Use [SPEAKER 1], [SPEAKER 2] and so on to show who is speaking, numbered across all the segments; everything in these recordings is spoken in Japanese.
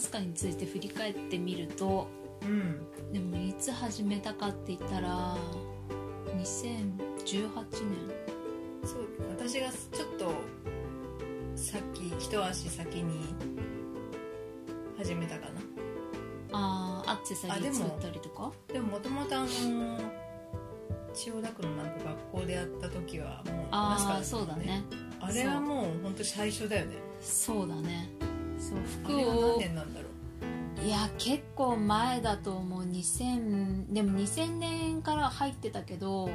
[SPEAKER 1] スカについて振り返ってみると
[SPEAKER 2] うん。
[SPEAKER 1] でもいつ始めたかって言ったら2018年。
[SPEAKER 2] そう私がちょっとさっき一足先に始めたかな。
[SPEAKER 1] あーアクセサリー作ったりとか？
[SPEAKER 2] でももともとあの千代田区のなんか学校でやった時はもう
[SPEAKER 1] ああ
[SPEAKER 2] マスカ
[SPEAKER 1] そうだね。
[SPEAKER 2] あれはもう本当最初だよね。
[SPEAKER 1] そうだねそう
[SPEAKER 2] あ
[SPEAKER 1] 服
[SPEAKER 2] れは何
[SPEAKER 1] を
[SPEAKER 2] 年なんだろう？
[SPEAKER 1] いや結構前だと思う。2000でも2000年から入ってたけど。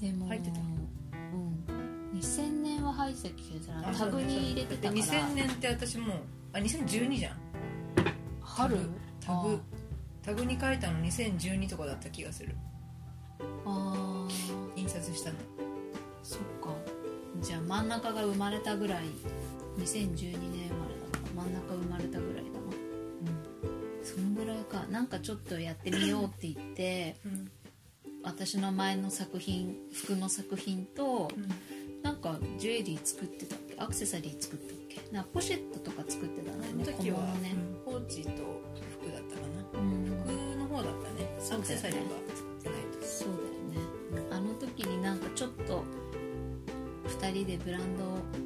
[SPEAKER 1] でも
[SPEAKER 2] 入ってた？
[SPEAKER 1] うん。2000年は入ってた気がする
[SPEAKER 2] あ
[SPEAKER 1] タグに入れてたから。
[SPEAKER 2] で2000年って私もうあ2012じゃん。
[SPEAKER 1] 春？
[SPEAKER 2] タグタグに書いたの2012とかだった気がする。
[SPEAKER 1] あー
[SPEAKER 2] 印刷したの。
[SPEAKER 1] そっか。じゃあ真ん中が生まれたぐらい2012年生まれだから真ん中生まれたぐらいだな。そんぐらいか。なんかちょっとやってみようって言って
[SPEAKER 2] うん
[SPEAKER 1] 私の前の作品服の作品と
[SPEAKER 2] うん。
[SPEAKER 1] なんかジュエリー作ってたっけ？アクセサリー作ったっけ？なポシェットとか作ってたんだよね小物ね、
[SPEAKER 2] うん。ポーチと服だったかな。
[SPEAKER 1] うん、
[SPEAKER 2] 服の方だったね。アクセサリーは作ってないと。
[SPEAKER 1] そうだよね。あの時になんかちょっと2人でブランドなんかつもの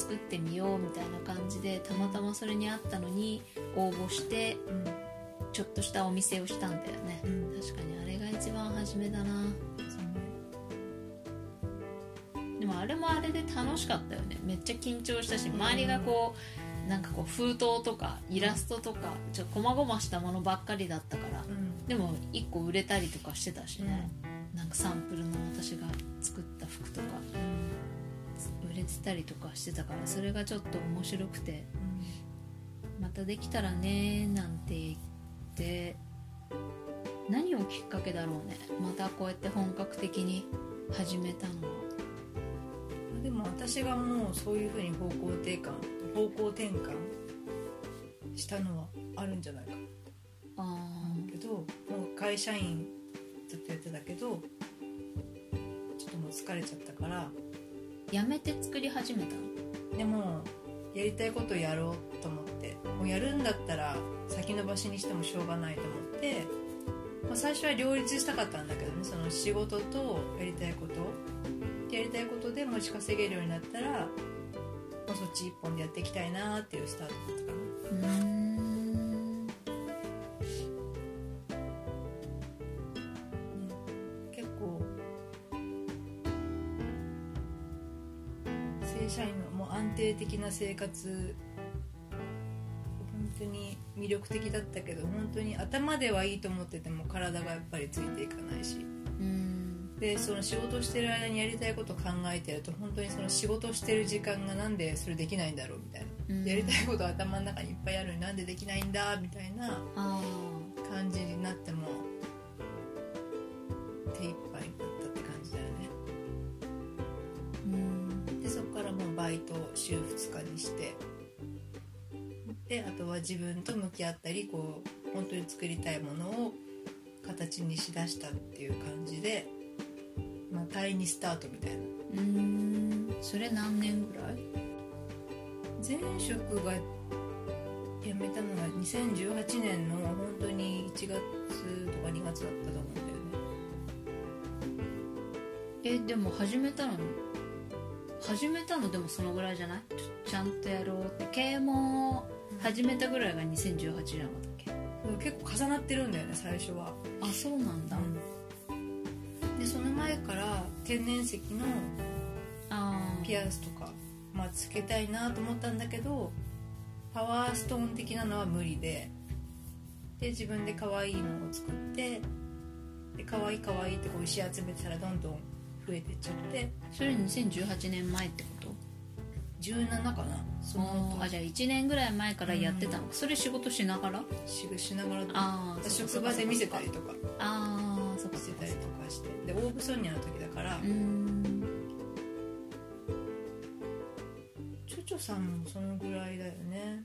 [SPEAKER 1] 作ってみようみたいな感じでたまたまそれにあったのに応募して
[SPEAKER 2] うん
[SPEAKER 1] ちょっとしたお店をしたんだよね。
[SPEAKER 2] うん。
[SPEAKER 1] 確かにあれが一番初めだな。でもあれもあれで楽しかったよね。めっちゃ緊張したし周りがこうなんかこう封筒とかイラストとかちょっと細々したものばっかりだったから
[SPEAKER 2] うん。
[SPEAKER 1] でも1個売れたりとかしてたしね、なんかサンプルの私が作った服とか。売れてたりとかしてたからそれがちょっと面白くてまたできたらねなんて言って何をきっかけだろうね。またこうやって本格的に始めたのは。
[SPEAKER 2] うんでも私がもうそういうふうに方向転換方向転換したのはあるんじゃないか。
[SPEAKER 1] あ
[SPEAKER 2] けどもう会社員ずっとやってたけどちょっともう疲れちゃったから
[SPEAKER 1] ーやめて作り始めた？の
[SPEAKER 2] でもやりたいことをやろうと思って。もうやるんだったら先延ばしにしてもしょうがないと思って、まあ、最初は両立したかったんだけどね。その仕事とやりたいこと。やりたいことで持ち稼げるようになったらもうそっち一本でやっていきたいなっていうスタートだったかな的な生活本当に魅力的だったけど本当に頭ではいいと思ってても体がやっぱりついていかないし。
[SPEAKER 1] うん。
[SPEAKER 2] でその仕事してる間にやりたいことを考えてると本当にその仕事してる時間がなんでそれできないんだろうみたいな、
[SPEAKER 1] うん。
[SPEAKER 2] やりたいこと頭の中にいっぱいあるのになんでできないんだみたいな
[SPEAKER 1] あ
[SPEAKER 2] 感じになってもして。であとは自分と向き合ったりこう本当に作りたいものを形にしだしたっていう感じで、まあ、第2スタートみたいな。
[SPEAKER 1] うーん。それ何年ぐらい？
[SPEAKER 2] 前職が辞めたのが2018年の本当に1月とか2月だったと思うんだよね。
[SPEAKER 1] えでも始めたの？始めたのでもそのぐらいじゃない？ちちゃんとやろうって。啓蒙を始めたぐらいが2018年だったっけ？
[SPEAKER 2] 結構重なってるんだよね最初は。
[SPEAKER 1] あそうなんだ、
[SPEAKER 2] でその前から天然石のピアスとか、まあ、つけたいなと思ったんだけどパワーストーン的なのは無理で。で自分で可愛いのを作ってで可愛い可愛いってこう石集めてたらどんどん増えてっちゃって。
[SPEAKER 1] それ2018年前ってこと
[SPEAKER 2] ？17かな。その
[SPEAKER 1] あじゃあ1年ぐらい前からやってたの、それ仕事しながら？
[SPEAKER 2] ししながら
[SPEAKER 1] ああ
[SPEAKER 2] 職場で見せたりとか。
[SPEAKER 1] ああそっかそっか
[SPEAKER 2] してたりとかして。でオーブソニアの時だから、
[SPEAKER 1] うーん。
[SPEAKER 2] チョチョさんもそのぐらいだよね。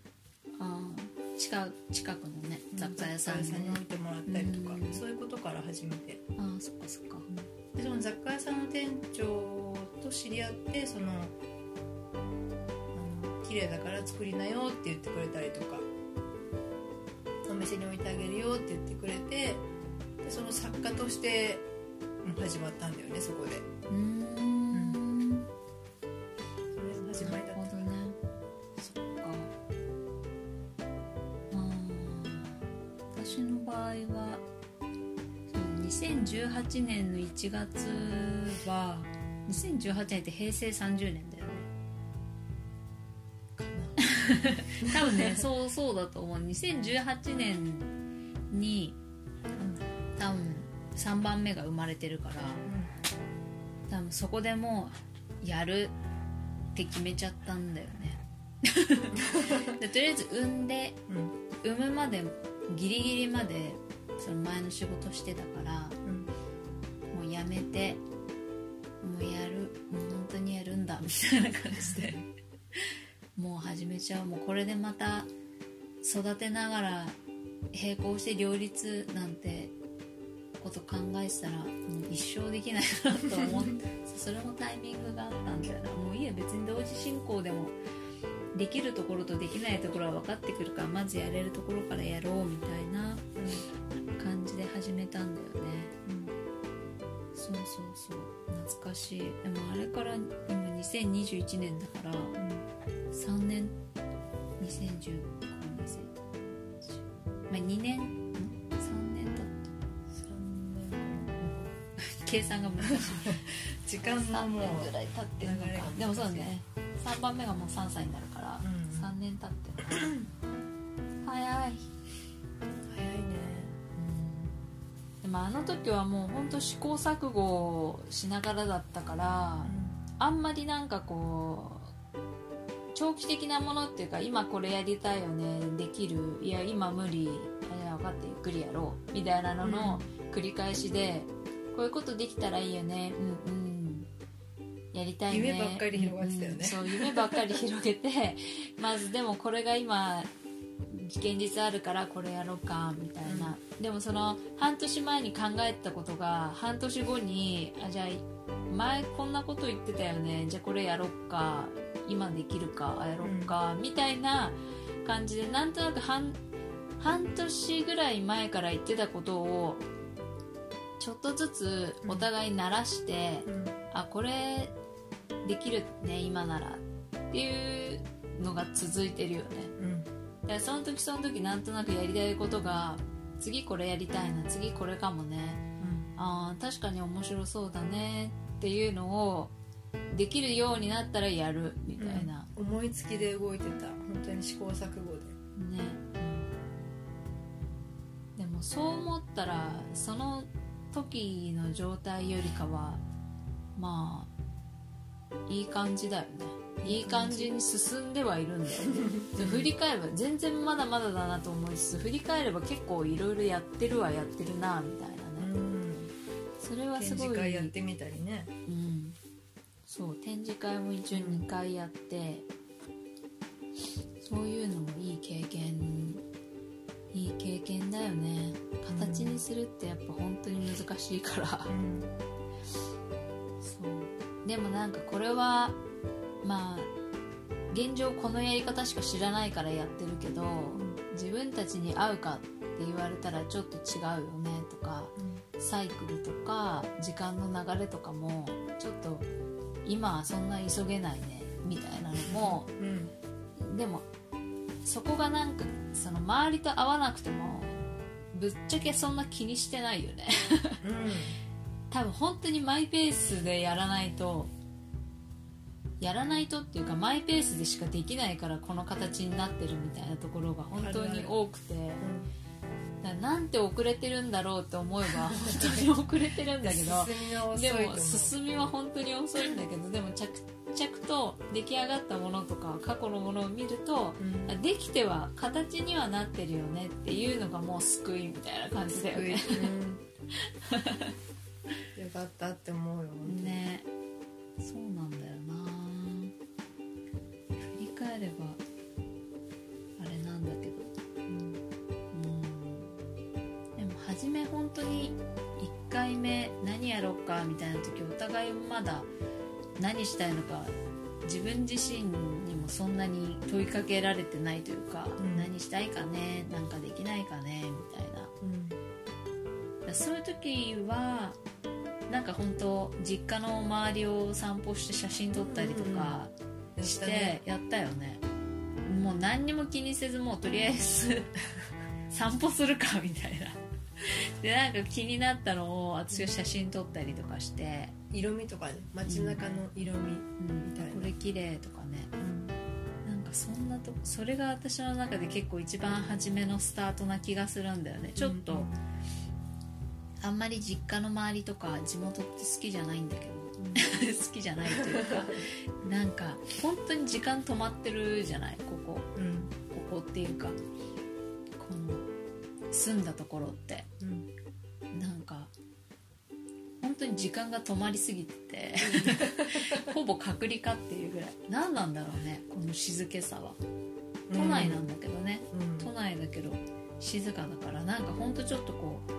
[SPEAKER 1] ああ近近くのね雑貨屋さんでね。
[SPEAKER 2] 置いてもらったりとか。
[SPEAKER 1] うん。
[SPEAKER 2] そういうことから始めて。
[SPEAKER 1] ああそっかそっか
[SPEAKER 2] でその雑貨屋さんの店長と知り合ってそのあの着綺麗だから作りなよって言ってくれたりとかお店に置いてあげるよって言ってくれてでその作家として始まったんだよねそこで。
[SPEAKER 1] 2018年の1月は2018年って平成30年だよ。ね多分ね そうそうだと思う。2018年に多分3番目が生まれてるから多分そこでもうやるって決めちゃったんだよね。でとりあえず産んで
[SPEAKER 2] うん。
[SPEAKER 1] 産むまでギリギリまでその前の仕事してたからめて。もうやる。もう本当にやるんだ。みたいな感じで。もう始めちゃう。もうこれでまた育てながら並行して両立なんてこと考えてたらもう一生できないなと思って。それもタイミングがあったんだよな。もういいや別に同時進行でもできるところとできないところは分かってくるからまずやれるところからやろうみたいな感じで始めたんだよね。そうそうそう懐かしい。でもあれから今2021年だから3年？2010まあ2年？ん3年だった。計算が難しい。
[SPEAKER 2] 時間が
[SPEAKER 1] 3
[SPEAKER 2] もう
[SPEAKER 1] 年ぐらい経ってるのか。でもそうだね。3番目がもう3歳になるから、
[SPEAKER 2] うん。
[SPEAKER 1] 3年経ってる早い
[SPEAKER 2] 早いね
[SPEAKER 1] でもあの時はもう本当試行錯誤しながらだったから、あんまりなんかこう長期的なものっていうか今これやりたいよねできるいや今無理あ分かってゆっくりやろうみたいなのの繰り返しで、こういうことできたらいいよねうんうんやりたいね
[SPEAKER 2] 夢ばっかり広がってたよね。
[SPEAKER 1] うんうんそう夢ばっかり広げてまずでもこれが今現実あるからこれやろうかみたいな、でもその半年前に考えてたことが半年後にあじゃあ前こんなこと言ってたよね。じゃあこれやろっか。今できるかあやろっか、みたいな感じでなんとなく半半年ぐらい前から言ってたことをちょっとずつお互い慣らして、
[SPEAKER 2] うん。
[SPEAKER 1] あこれできるね今ならっていうのが続いてるよね
[SPEAKER 2] うん
[SPEAKER 1] だからその時その時なんとなくやりたいことが次これやりたいな次これかもね。あー確かに面白そうだねっていうのをできるようになったらやるみたいな、
[SPEAKER 2] 思いつきで動いてた。本当に試行錯誤で。
[SPEAKER 1] ね、でもそう思ったらその時の状態よりかはまあいい感じだよねいい感じに進んではいるんだよね。で振り返れば全然まだまだだなと思いつつ振り返れば結構いろいろやってるはやってるなみたいなね。それはす
[SPEAKER 2] 展
[SPEAKER 1] ごい。
[SPEAKER 2] 示会やってみたりね。
[SPEAKER 1] うん、そう展示会も一応2回やってそういうのもいい経験いい経験だよね。形にするってやっぱ本当に難しいから。
[SPEAKER 2] うん。
[SPEAKER 1] そう。でもなんかこれはまあ現状このやり方しか知らないからやってるけど自分たちに合うかって言われたらちょっと違うよねとかサイクルとか時間の流れとかもちょっと今はそんな急げないねみたいなのも
[SPEAKER 2] うん。
[SPEAKER 1] でもそこがなんかその周りと合わなくてもぶっちゃけそんな気にしてないよね。多分本当にマイペースでやらないとやらないとっていうかマイペースでしかできないからこの形になってるみたいなところが本当に多くて。なんて遅れてるんだろうって思えば 本当に遅れてるんだけどでも進みは本当に遅いんだけどでも着々と出来上がったものとか過去のものを見ると
[SPEAKER 2] うん。
[SPEAKER 1] あできては形にはなってるよねっていうのがもう救いみたいな感じだよね。
[SPEAKER 2] うん。よかったって思うよ
[SPEAKER 1] ね。そうなんだよな振り返ればあれなんだけど。うん。でも初め本当に1回目何やろうかみたいな時お互いまだ何したいのか自分自身にもそんなに問いかけられてないというか、
[SPEAKER 2] うん。
[SPEAKER 1] 何したいかねなんかできないかねみたいな。だからそういう時はなんか本当実家の周りを散歩して写真撮ったりとかし
[SPEAKER 2] やったね。
[SPEAKER 1] てやったよね。もう何にも気にせずもうとりあえず 散歩するかみたいな。でなんか気になったのを私が写真撮ったりとかして、
[SPEAKER 2] 色味とかね。街中の色味、
[SPEAKER 1] うん
[SPEAKER 2] みたいな。
[SPEAKER 1] これ綺麗とかね。なんかそんなとそれが私の中で結構一番初めのスタートな気がするんだよね。ちょっと、
[SPEAKER 2] うん。
[SPEAKER 1] あんまり実家の周りとか地元って好きじゃないんだけど好きじゃないというか なんか本当に時間止まってるじゃない？ここ。
[SPEAKER 2] うん。
[SPEAKER 1] ここっていうかこの住んだところって。
[SPEAKER 2] うん。
[SPEAKER 1] なんか本当に時間が止まりすぎてて ほぼ隔離かっていうぐらい。何なんだろうねこの静けさは。都内なんだけどね、
[SPEAKER 2] うん。
[SPEAKER 1] 都内だけど静かだからなんかほんとちょっとこう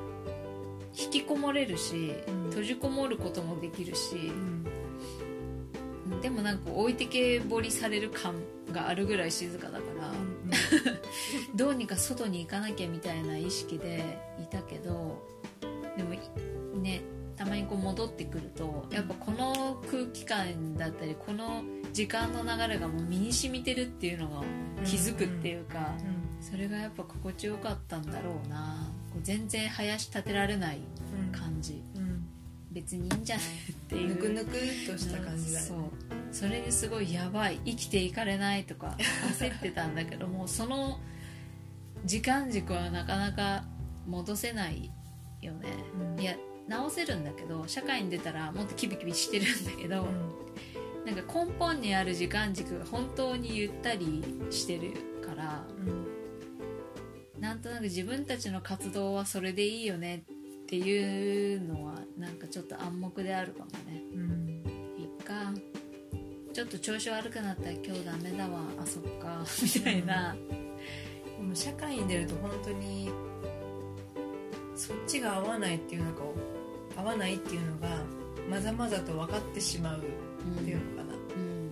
[SPEAKER 1] 引きこもれるし、
[SPEAKER 2] うん。
[SPEAKER 1] 閉じこもることもできるし
[SPEAKER 2] う、ん。
[SPEAKER 1] でもなんか置いてけぼりされる感があるぐらい静かだから、どうにか外に行かなきゃみたいな意識でいたけどでもいねたまにこう戻ってくるとやっぱこの空気感だったりこの時間の流れがもう身に染みてるっていうのが気づくっていうか、それがやっぱ心地よかったんだろうなこう全然林立てられない
[SPEAKER 2] うん。
[SPEAKER 1] 感じ。
[SPEAKER 2] うん。
[SPEAKER 1] 別にいいんじゃないっていう。
[SPEAKER 2] ぬくぬくっとした感じだね。
[SPEAKER 1] そう。それですごいやばい。生きていかれないとか焦ってたんだけどもその時間軸はなかなか戻せないよね、
[SPEAKER 2] うん。
[SPEAKER 1] いや直せるんだけど社会に出たらもっとキビキビしてるんだけど、なんか根本にある時間軸が本当にゆったりしてるからなんとなく自分たちの活動はそれでいいよねっていうのはなんかちょっと暗黙であるかもね。
[SPEAKER 2] うん。うん
[SPEAKER 1] いっか。ちょっと調子悪くなったら今日ダメだわ。あそっか。みたいな、
[SPEAKER 2] でも社会に出ると本当にそっちが合わないっていうのか合わないっていうのがまざまざと分かってしまうっていうのかな、
[SPEAKER 1] うん。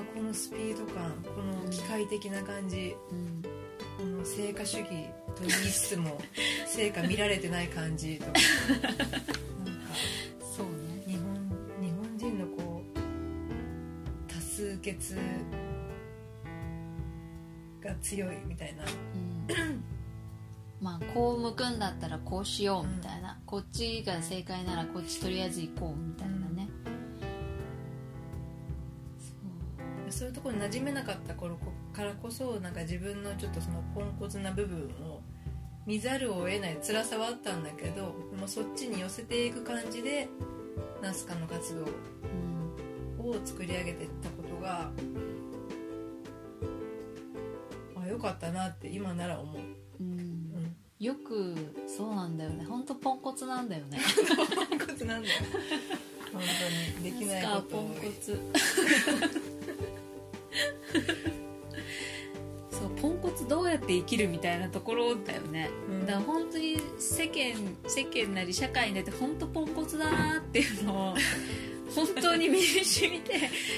[SPEAKER 2] あこのスピード感この機械的な感じ。
[SPEAKER 1] うん。
[SPEAKER 2] この成果主義と言いつつも 成果見られてない感じとか。なんか
[SPEAKER 1] そうね。
[SPEAKER 2] 日本日本人のこう多数決が強いみたいな。
[SPEAKER 1] うん。まあこう向くんだったらこうしようみたいな、こっちが正解ならこっちとりあえず行こうみたいな
[SPEAKER 2] 馴染めなかった頃こからこそなんか自分のちょっとそのポンコツな部分を見ざるを得ない辛さはあったんだけどでもそっちに寄せていく感じでナスカの活動
[SPEAKER 1] うん。
[SPEAKER 2] を作り上げていったことがあ良かったなって今なら思う、
[SPEAKER 1] うん。
[SPEAKER 2] うん、
[SPEAKER 1] よくそうなんだよね。本当ポンコツなんだよね。
[SPEAKER 2] ポンコツなんだよ。本当にできないこと
[SPEAKER 1] ポン
[SPEAKER 2] を
[SPEAKER 1] コツ そうポンコツどうやって生きるみたいなところだよね、
[SPEAKER 2] うん。
[SPEAKER 1] だから本当に世間世間なり社会に出て本当ポンコツだなっていうのを 本当に身に染みて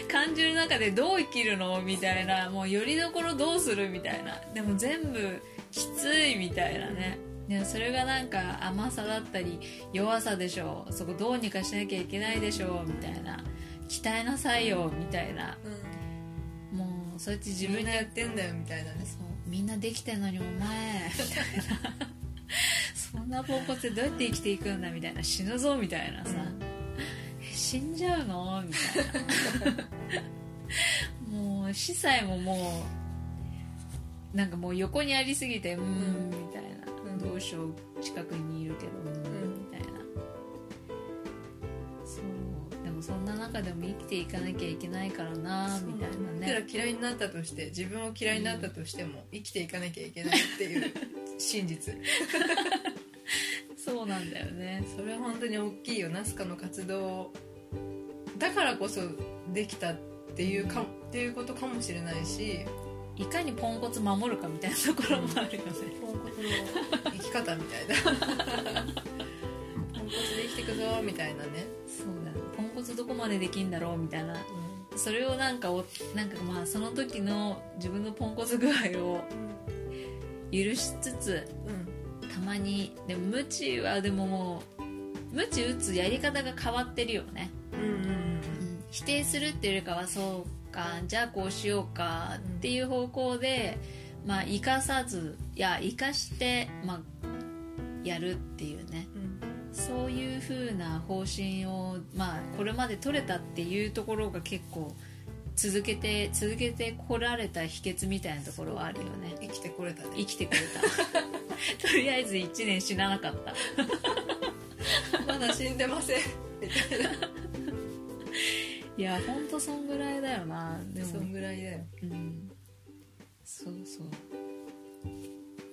[SPEAKER 1] 感じる中でどう生きるのみたいなもうよりどころどうするみたいな。でも全部きついみたいなね。でもそれがなんか甘さだったり弱さでしょう。そこどうにかしなきゃいけないでしょうみたいな。鍛えなさいよみたいな。
[SPEAKER 2] うん
[SPEAKER 1] そうやって自
[SPEAKER 2] 自分でやってんだよみたいなね
[SPEAKER 1] そう。みんなできてんのにお前。みたいなそんなポンコツでどうやって生きていくんだみたいな死ぬぞみたいなさ、え死んじゃうのみたいな。もう死さえももうなんかもう横にありすぎてうーん。みたいな、
[SPEAKER 2] うん。
[SPEAKER 1] どうしよう近くにいるけど。うーんそんな中でも生きていかなきゃいけないからなみたいない
[SPEAKER 2] くら
[SPEAKER 1] ね
[SPEAKER 2] 嫌いになったとして自分を嫌いになったとしても生きていかなきゃいけないっていう 真実。
[SPEAKER 1] そうなんだよね。
[SPEAKER 2] それは本当に大きいよナスカの活動だからこそできたっていうかっていうことかもしれないし
[SPEAKER 1] いかにポンコツ守るかみたいなところもあるよね、
[SPEAKER 2] ポンコツの生き方みたいな。ポンコツで生きていくぞみたいなね、
[SPEAKER 1] そうだねポンコツどこまでできんだろうみたいな。それをなんかおなんかまあその時の自分のポンコツ具合を許しつつ
[SPEAKER 2] うん。
[SPEAKER 1] たまにでも無知はでももう無知打つやり方が変わってるよね、
[SPEAKER 2] うんうんうん
[SPEAKER 1] 否定するっていうよりかはそうかじゃあこうしようかっていう方向で、まあ生かさずいや生かして、まあ、やるっていうね。
[SPEAKER 2] うん
[SPEAKER 1] そういう風な方針を、まあ、これまで取れたっていうところが結構続けて続けてこられた秘訣みたいなところはあるよね。
[SPEAKER 2] 生きてこれたね。
[SPEAKER 1] 生きてくれた。とりあえず1年死ななかった。
[SPEAKER 2] まだ死んでません。みたいな。い
[SPEAKER 1] やほんとそんぐらいだよな。でも。
[SPEAKER 2] そんぐらいだよ。
[SPEAKER 1] うん。そうそう。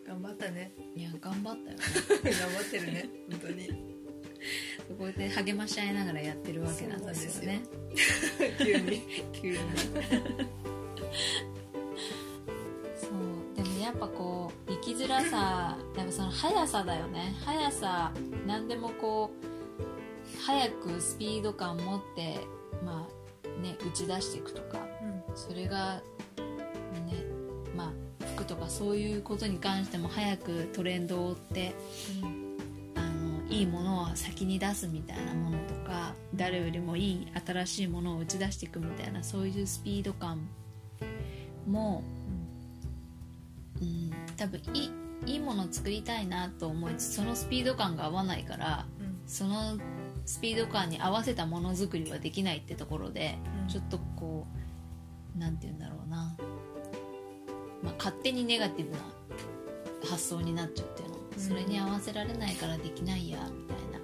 [SPEAKER 2] 頑張ったね。
[SPEAKER 1] いや頑張ったよ。ね
[SPEAKER 2] 頑張ってるね。本当に
[SPEAKER 1] そこで励まし合いながらやってるわけなんですよね。
[SPEAKER 2] 急に。
[SPEAKER 1] 急に。そう。でもやっぱこう生きづらさやっぱその速さだよね。速さ何でもこう早くスピード感持ってまあね打ち出していくとかそれがねまあ服とかそういうことに関しても早くトレンドを追ってあのいいものを先に出すみたいなものとか誰よりもいい新しいものを打ち出していくみたいなそういうスピード感も、うん、多分いいいいものを作りたいなと思いつつそのスピード感が合わないからそのスピード感に合わせたものづくりはできないってところで、
[SPEAKER 2] うん。
[SPEAKER 1] ちょっとこうなんて言うんだろうな、まあ、勝手にネガティブな発想になっちゃうっていうの、
[SPEAKER 2] うん
[SPEAKER 1] それに合わせられないからできないやみたいな。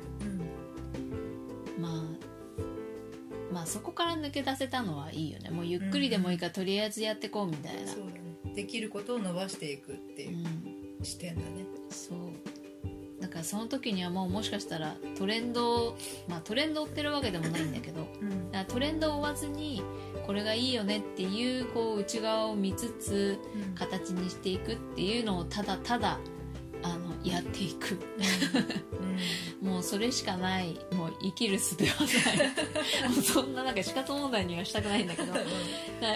[SPEAKER 1] まあまあそこから抜け出せたのはいいよね。もうゆっくりでもいいからとりあえずやってこうみたいな、
[SPEAKER 2] そうだね。できることを伸ばしていくって
[SPEAKER 1] う、
[SPEAKER 2] いうん。視点だね。
[SPEAKER 1] そう。だからその時にはもうもしかしたらトレンドをまあトレンドを追ってるわけでもないんだけど
[SPEAKER 2] うん。
[SPEAKER 1] だからトレンドを追わずにこれがいいよねっていうこう内側を見つつ形にしていくっていうのをただただやっていく。もうそれしかない。もう生きる術はない。もうそんななんか死活問題にはしたくないんだけど。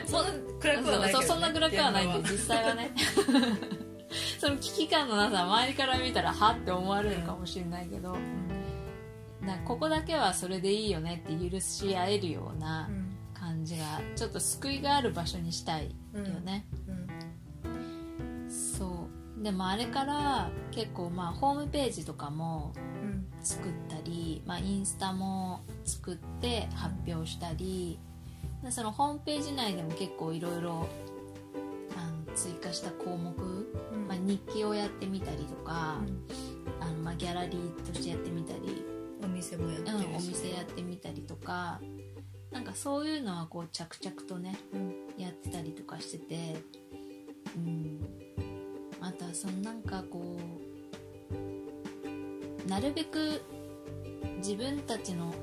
[SPEAKER 2] そんな暗くはないけど、ね、
[SPEAKER 1] そんな暗くはない実際はね。その危機感のなさ周りから見たらはって思われるかもしれないけど。
[SPEAKER 2] 場は
[SPEAKER 1] だからここだけはそれでいいよねって許し合えるような
[SPEAKER 2] うん。
[SPEAKER 1] 感じがちょっと救いがある場所にしたいよね、
[SPEAKER 2] うん
[SPEAKER 1] でもあれから結構まあホームページとかも
[SPEAKER 2] うん。
[SPEAKER 1] 作ったり、まあ、インスタも作って発表したりでそのホームページ内でも結構いろいろ追加した項目、
[SPEAKER 2] うん。
[SPEAKER 1] まあ、日記をやってみたりとか、あのまあギャラリーとしてやってみたり、
[SPEAKER 2] お店もやって
[SPEAKER 1] うん、お店やってみたりとかなんかそういうのはこう着々とね
[SPEAKER 2] うん。
[SPEAKER 1] やってたりとかしててうんあとはそのなんかこうなるべく自分たちの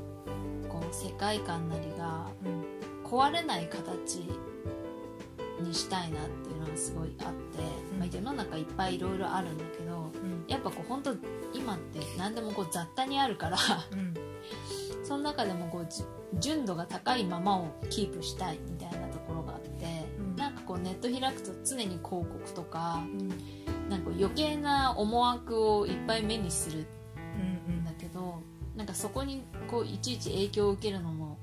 [SPEAKER 1] こう世界観なりが
[SPEAKER 2] うん。
[SPEAKER 1] 壊れない形にしたいなっていうのがすごいあって、
[SPEAKER 2] うん。
[SPEAKER 1] まあ、世の中いっぱいいろいろあるんだけど
[SPEAKER 2] うん。
[SPEAKER 1] やっぱこう本当今って何でもこう雑多にあるから
[SPEAKER 2] うん。
[SPEAKER 1] その中でもこうじ純度が高いままをキープしたいみたいなネット開くと常に広告とか
[SPEAKER 2] うん。
[SPEAKER 1] なんか余計な思惑をいっぱい目にする
[SPEAKER 2] うん
[SPEAKER 1] んだけどなんかそこにこういちいち影響を受けるのも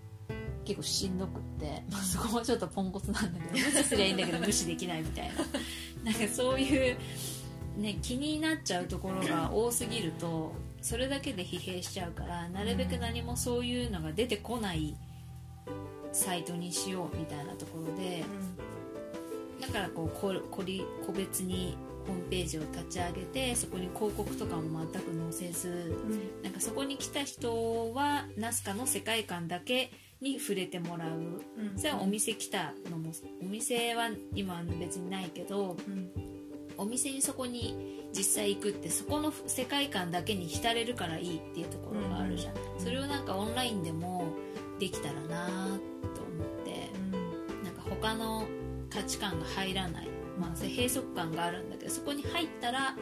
[SPEAKER 1] 結構しんどくって、まあ、そこもちょっとポンコツなんだけど 無視すりゃいいんだけど無視できないみたいな。なんかそういう、ね、気になっちゃうところが多すぎるとそれだけで疲弊しちゃうからなるべく何もそういうのが出てこないサイトにしようみたいなところでだからこうここり個別にホームページを立ち上げてそこに広告とかも全く載せず
[SPEAKER 2] うん。
[SPEAKER 1] なんかそこに来た人はナスカの世界観だけに触れてもらう。
[SPEAKER 2] うん。
[SPEAKER 1] それはお店来たのもお店は今は別にないけど
[SPEAKER 2] うん。
[SPEAKER 1] お店にそこに実際行くってそこの世界観だけに浸れるからいいっていうところがあるじゃん、
[SPEAKER 2] ん。
[SPEAKER 1] それをなんかオンラインでもできたらなと思って。なんか他の価値観が入らない、まあ、閉塞感があるんだけどそこに入ったら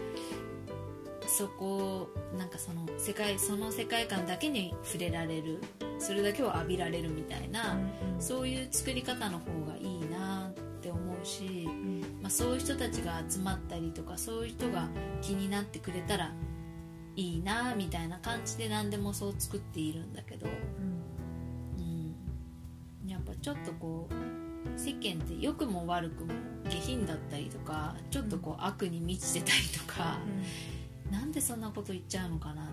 [SPEAKER 1] そこなんかその世界その世界観だけに触れられる。それだけを浴びられるみたいな、そういう作り方の方がいいなって思うし、まあ、そういう人たちが集まったりとかそういう人が気になってくれたらいいなみたいな感じで何でもそう作っているんだけど、うん、やっぱちょっとこう世間って良くも悪くも下品だったりとかちょっとこう悪に満ちてたりとか、うん、なんでそんなこと言っちゃうのかな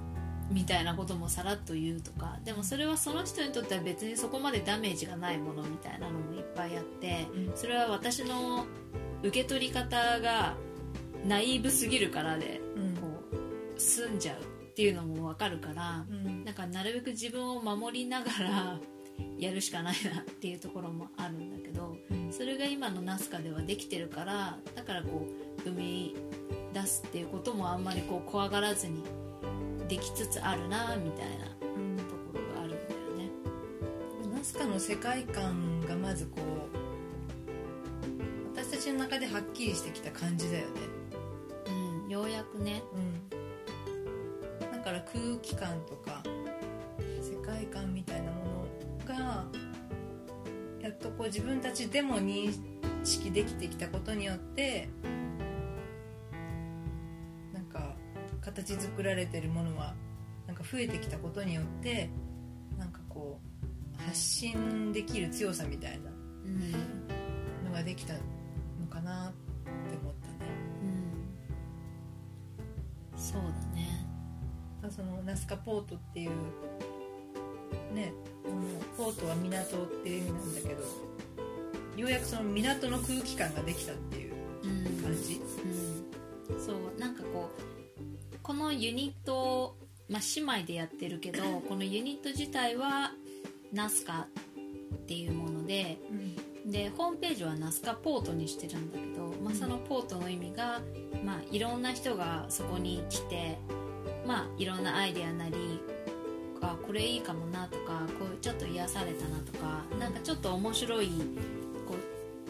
[SPEAKER 1] みたいなこともさらっと言うとかでもそれはその人にとっては別にそこまでダメージがないものみたいなのもいっぱいあってそれは私の受け取り方がナイーブすぎるからで、こう済んじゃうっていうのも分かるから、うん、なんかなるべく自分を守りながらやるしかないなっていうところもあるんだけど、それが今のナスカではできてるからだからこう生み出すっていうこともあんまりこう怖がらずにできつつあるなみたいなところがあるんだよね。
[SPEAKER 2] ナスカの世界観がまずこう私たちの中ではっきりしてきた感じだよね。
[SPEAKER 1] うん、ようやくね。
[SPEAKER 2] うん。だから空気感とか世界観みたいなものがやっとこう自分たちでも認識できてきたことによって形作られてるものはなんか増えてきたことによってなんかこう発信できる強さみたいなのができたのかなって思ったね、
[SPEAKER 1] うん、そうだね。
[SPEAKER 2] そのナスカポートっていうねポートは港っていう意味なんだけどようやくその港の空気感ができたっていう感じ、
[SPEAKER 1] うん、うん、そうなんかこうこのユニット、まあ、姉妹でやってるけど このユニット自体はナスカっていうもので、うん、でホームページはナスカポートにしてるんだけど、まあ、そのポートの意味が、まあ、いろんな人がそこに来て、まあ、いろんなアイデアなりあこれいいかもなとかこうちょっと癒されたなとかなんかちょっと面白い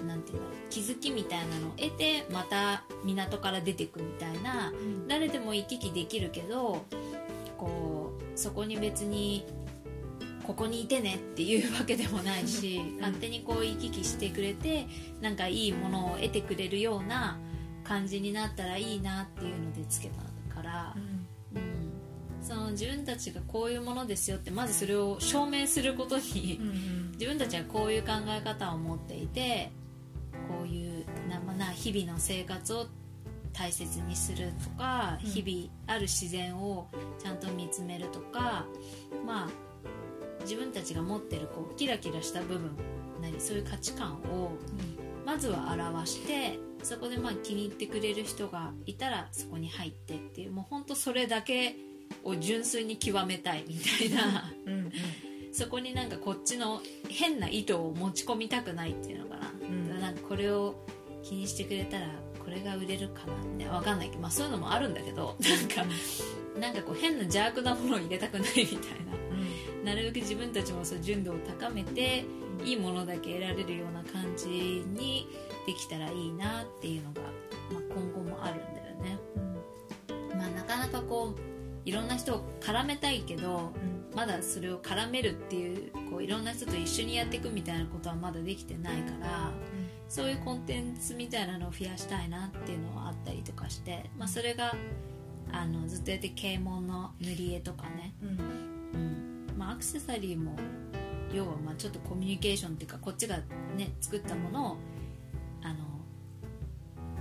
[SPEAKER 1] なんていうの気づきみたいなのを得てまた港から出てくみたいな、うん、誰でも行き来できるけどこうそこに別にここにいてねっていうわけでもないし、うん、勝手にこう行き来してくれてなんかいいものを得てくれるような感じになったらいいなっていうのでつけたその自分たちがこういうものですよってまずそれを証明することに、自分たちはこういう考え方を持っていてこういうな、まな日々の生活を大切にするとか、うん、日々ある自然をちゃんと見つめるとかまあ自分たちが持ってるこうキラキラした部分なりそういう価値観をまずは表してそこでまあ気に入ってくれる人がいたらそこに入ってっていうもうほんとそれだけを純粋に極めたいみたいな。うん、そこになんかこっちの変な意図を持ち込みたくないっていうのかな。なんかこれを気にしてくれたらこれが売れるかなって分かんないけど、まあ、そういうのもあるんだけどなんかなんかこう変な邪悪なものを入れたくないみたいな、うん、なるべく自分たちもそう純度を高めていいものだけ得られるような感じにできたらいいなっていうのが、まあ、今後もあるんだよね、うん、まあ、なかなかこういろんな人を絡めたいけど、うん、まだそれを絡めるっていうこういろんな人と一緒にやっていくみたいなことはまだできてないから、そういうコンテンツみたいなのを増やしたいなっていうのはあったりとかして、まあ、それがあのずっとやって啓蒙の塗り絵とかね、うん。うん。まあ、アクセサリーも要はまあちょっとコミュニケーションっていうかこっちがね作ったものを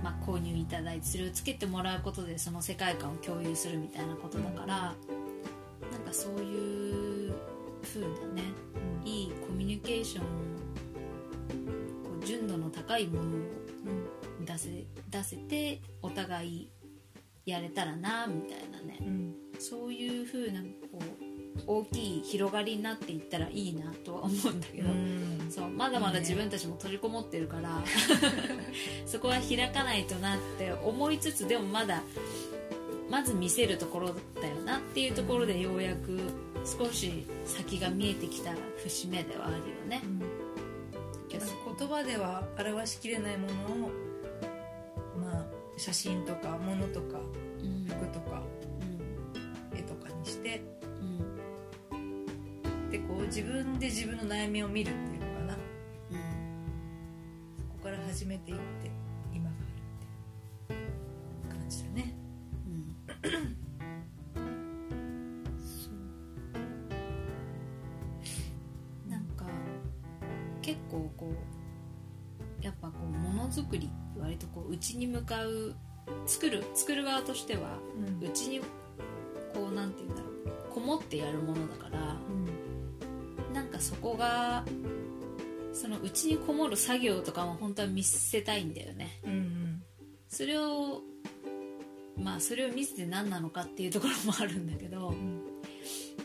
[SPEAKER 1] まあ、購入いただいてそれをつけてもらうことでその世界観を共有するみたいなことだから、うん、なんかそういう風なね、うん、いいコミュニケーション純度の高いものを出せ出せてお互いやれたらなみたいなね、うん、そういう風なこう大きい広がりになっていったらいいなとは思うんだけど、うん、そうまだまだ自分たちも閉じこもってるから、ね、そこは開かないとなって思いつつでもまだまず見せるところだよなっていうところでようやく少し先が見えてきた節目ではあるよね。うん。
[SPEAKER 2] 言葉では表しきれないものを、まあ、写真とか物とか服とか自分で自分の悩みを見るっていうのかな。
[SPEAKER 1] うん。
[SPEAKER 2] そこから始めていって今があるって感じだね。
[SPEAKER 1] うん。そう。なんか結構こうやっぱこうものづくり割とこう内に向かう作る作る側としては
[SPEAKER 2] う
[SPEAKER 1] ちにこうなんて言うんだろうこもってやるものだからそこがそのうちにこもる作業とかも本当は見せたいんだよね。
[SPEAKER 2] うんうん。
[SPEAKER 1] それをまあそれを見せて何なのかっていうところもあるんだけど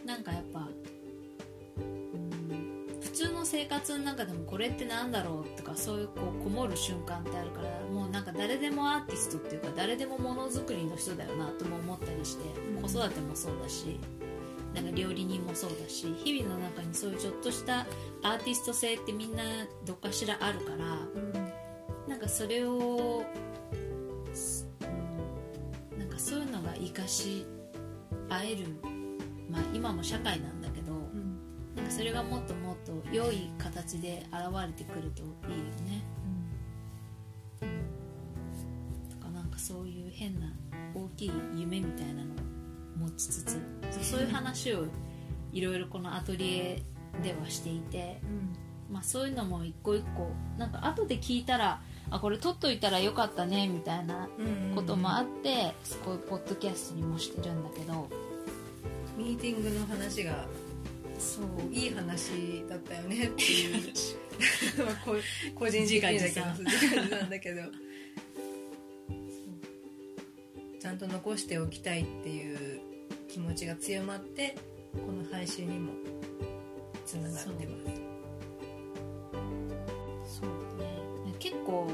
[SPEAKER 1] なんかやっぱ、うん、普通の生活の中でもこれってなんだろうとかそういうこうこもる瞬間ってあるからもうなんか誰でもアーティストっていうか誰でもものづくりの人だよなとも思ったりして、
[SPEAKER 2] うん。
[SPEAKER 1] 子育てもそうだしなんか料理人もそうだし日々の中にそういうちょっとしたアーティスト性ってみんなどっかしらあるから
[SPEAKER 2] うん。
[SPEAKER 1] なんかそれを、すうん、なんかそういうのが生かし合える、まあ、今も社会なんだけど
[SPEAKER 2] うん。
[SPEAKER 1] なんかそれがもっともっと良い形で現れてくるといいよね。とかなんかそういう変な大きい夢みたいなのを持ちつつ。そうそういう話をいろいろこのアトリエではしていて。まあ、そういうのも一個一個。なんか後で聞いたらあこれ撮っといたらよかったねみたいな
[SPEAKER 2] うん
[SPEAKER 1] こともあって、こういうポッドキャストにもしてるんだけど。
[SPEAKER 2] ミーティングの話が
[SPEAKER 1] そう。
[SPEAKER 2] いい話だったよねっていう。個人的にだけど
[SPEAKER 1] 自
[SPEAKER 2] 自画自賛だけど。ちゃんと残しておきたいっていう気持ちが強まってこの配信にもつながってます。
[SPEAKER 1] そうね。結構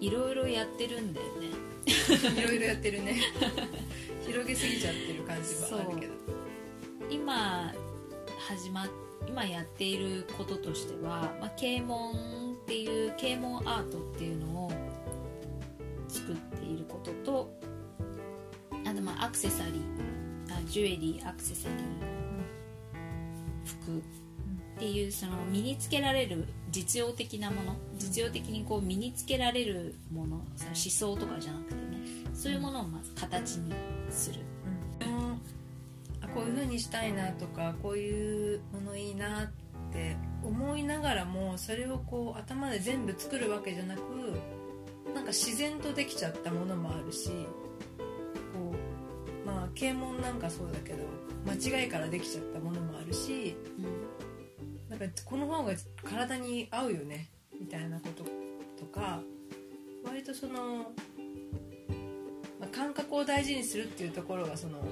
[SPEAKER 1] いろいろやってるんだよね。
[SPEAKER 2] いろいろやってるね。広げすぎちゃってる感じはあるけど。
[SPEAKER 1] 今始まっ今やっていることとしては、まあ、啓蒙っていう啓蒙アートっていうのをアクセサリーあジュエリーアクセサリー服。っていうその身につけられる実用的なもの。実用的にこう身につけられるもの。さ思想とかじゃなくてね。そういうものをまず形にする。
[SPEAKER 2] こういう風にしたいなとかこういうものいいなって思いながらもそれをこう頭で全部作るわけじゃなくなんか自然とできちゃったものもあるし。啓蒙なんかそうだけど間違いからできちゃったものもあるしなんかこの方が体に合うよねみたいなこととか割とその、まあ、感覚を大事にするっていうところがその、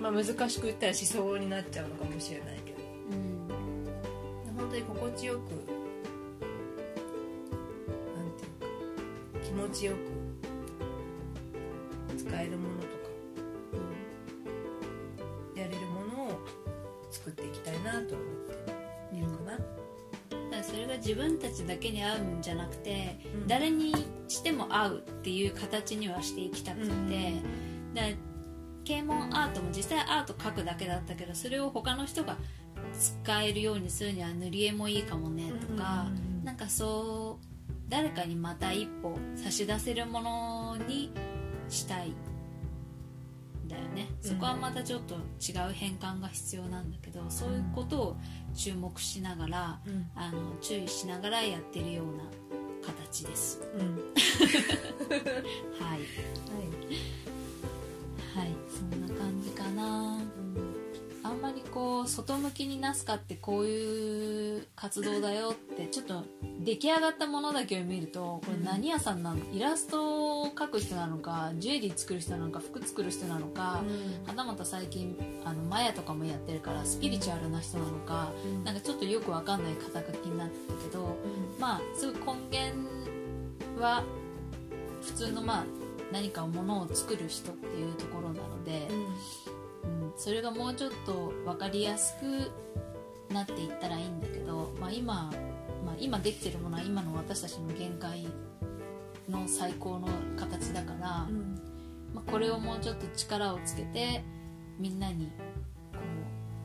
[SPEAKER 2] まあ、難しく言ったら思想になっちゃうのかもしれないけど。
[SPEAKER 1] うん
[SPEAKER 2] 本当に心地よくなんていうか気持ちよく使えるもの
[SPEAKER 1] それが自分たちだけに合うんじゃなくて、
[SPEAKER 2] うん。
[SPEAKER 1] 誰にしても合うっていう形にはしていきたくて、
[SPEAKER 2] うん。
[SPEAKER 1] 啓蒙アートも実際アート描くだけだったけどそれを他の人が使えるようにするには塗り絵もいいかもねとか、
[SPEAKER 2] うん。
[SPEAKER 1] なんかそう誰かにまた一歩差し出せるものにしたいね、
[SPEAKER 2] うん。
[SPEAKER 1] そこはまたちょっと違う変換が必要なんだけどそういうことを注目しながら、
[SPEAKER 2] うん。
[SPEAKER 1] あの注意しながらやってるような形です。
[SPEAKER 2] うん。
[SPEAKER 1] はい。はい。そんな感じかなこう外向きになすかってこういう活動だよってちょっと出来上がったものだけを見るとこれ何屋さんなの？イラストを描く人なのかジュエリー作る人なのか服作る人なのか、はたまた最近あのマヤとかもやってるからスピリチュアルな人なのか、
[SPEAKER 2] うん。
[SPEAKER 1] なんかちょっとよくわかんない肩書きになってたけどまあすごい根源は普通のまあ何かものを作る人っていうところなので、うん、それがもうちょっと分かりやすくなっていったらいいんだけど、まあ、今、まあ、今できてるものは今の私たちの限界の最高の形だから、まあ、これをもうちょっと力をつけてみんなにこ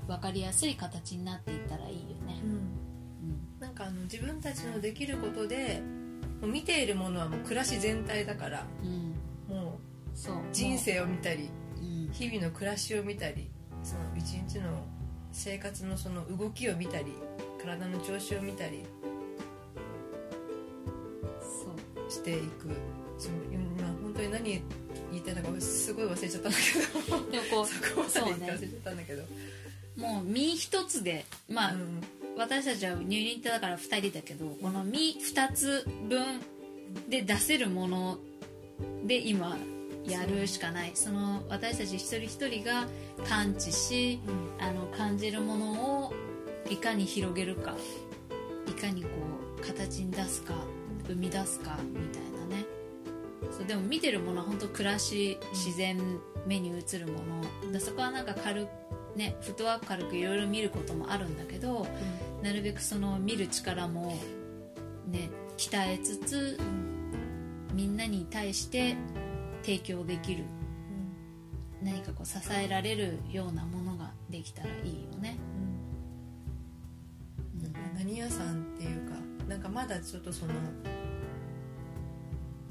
[SPEAKER 1] う分かりやすい形になっていったらいいよね、うん、
[SPEAKER 2] なんかあの自分たちのできることで見ているものはもう暮らし全体だから
[SPEAKER 1] うん、
[SPEAKER 2] も
[SPEAKER 1] そう。
[SPEAKER 2] う人生を見たり
[SPEAKER 1] うん
[SPEAKER 2] 日々の暮らしを見たりその一日の生活のその動きを見たり体の調子を見たり
[SPEAKER 1] そう。
[SPEAKER 2] していく。その今本当に何言いたいのかすごい忘れちゃったんだけど。
[SPEAKER 1] でもこう
[SPEAKER 2] そこまで忘れちゃったんだけど。
[SPEAKER 1] もう身一つでまあ、
[SPEAKER 2] うん。
[SPEAKER 1] 私たちはニューニットだから2人だけどこの身2つ分で出せるもので今やるしかない。その私たち一人一人が感知しあの感じるものをいかに広げるか。いかにこう形に出すか生み出すかみたいなね。そうでも見てるものは本当暮らし自然目に映るもの。だそこはなんか軽くねフットワーク軽くいろいろ見ることもあるんだけどなるべくその見る力もね鍛えつつみんなに対して提供できる何かこう支えられるようなものができたらいいよね、うん。
[SPEAKER 2] 何屋さんっていうかなんかまだちょっとその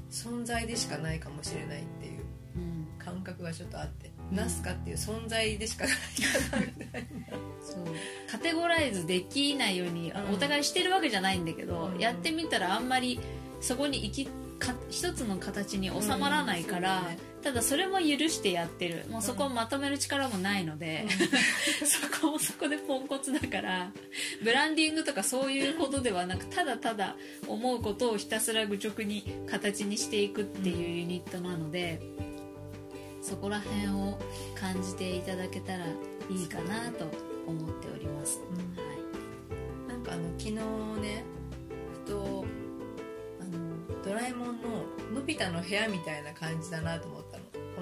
[SPEAKER 2] 存在でしかないかもしれないっていう
[SPEAKER 1] うん、
[SPEAKER 2] 感覚がちょっとあって、
[SPEAKER 1] うん
[SPEAKER 2] ナスカっていう存在でしかないかなみたいな。
[SPEAKER 1] そう。カテゴライズできないように
[SPEAKER 2] うん。
[SPEAKER 1] お互いしてるわけじゃないんだけど、
[SPEAKER 2] うん。
[SPEAKER 1] やってみたらあんまりそこに行きか一つの形に収まらないから、
[SPEAKER 2] ね。
[SPEAKER 1] ただそれも許してやってる。もうそこをまとめる力もないので、そこもそこでポンコツだからブランディングとかそういうことではなくただただ思うことをひたすら愚直に形にしていくっていうユニットなので、そこら辺を感じていただけたらいいかなと思っております、
[SPEAKER 2] うん。なんかあの昨日ねふとドラえもんののび太の部屋みたいな感じだなと思ったの。こ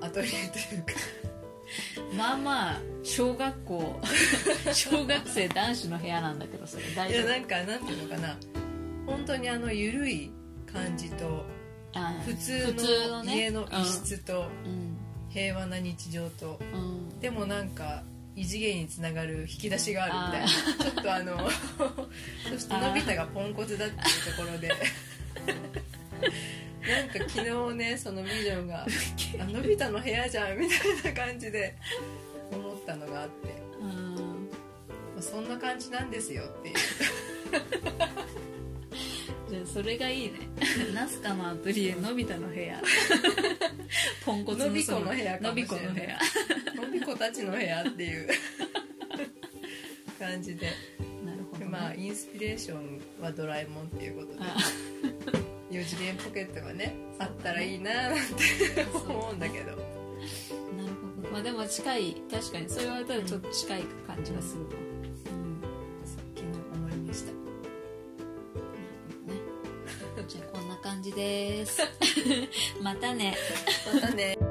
[SPEAKER 2] のアトリエというか。
[SPEAKER 1] はい、まあまあ小学校。小学生男子の部屋なんだけどそれ大
[SPEAKER 2] いや
[SPEAKER 1] 丈夫
[SPEAKER 2] なんかなんていうのかな。本当にあの緩い感じと
[SPEAKER 1] あ
[SPEAKER 2] 普通
[SPEAKER 1] の
[SPEAKER 2] 家の一室と
[SPEAKER 1] うん。
[SPEAKER 2] 平和な日常と
[SPEAKER 1] うん。
[SPEAKER 2] でもなんか異次元につながる引き出しがあるみたいな。ちょっとあの そしてのび太がポンコツだっていうところでなんか昨日ねそのビジョンが「あのび太の部屋じゃん」みたいな感じで思ったのがあって、
[SPEAKER 1] うん。
[SPEAKER 2] まあ、そんな感じなんですよっていう。
[SPEAKER 1] じゃあそれがいいね。ナスカのアトリエのび太の部屋。ポンコツ
[SPEAKER 2] のびこの部屋か
[SPEAKER 1] のびこの部屋。
[SPEAKER 2] のびこたちの部屋っていう。感じで、
[SPEAKER 1] なるほど、ね、
[SPEAKER 2] まあインスピレーションはドラえもんっていうことで。
[SPEAKER 1] あ
[SPEAKER 2] 4次元ポケットがねあったらいいななんて思うんだけど。
[SPEAKER 1] なるほど。まあでも近い確かにそう言われたらちょっと近い感じがするわ。うん。
[SPEAKER 2] 昨日思いました。
[SPEAKER 1] なるほどね。じゃあこんな感じです。またね。
[SPEAKER 2] またね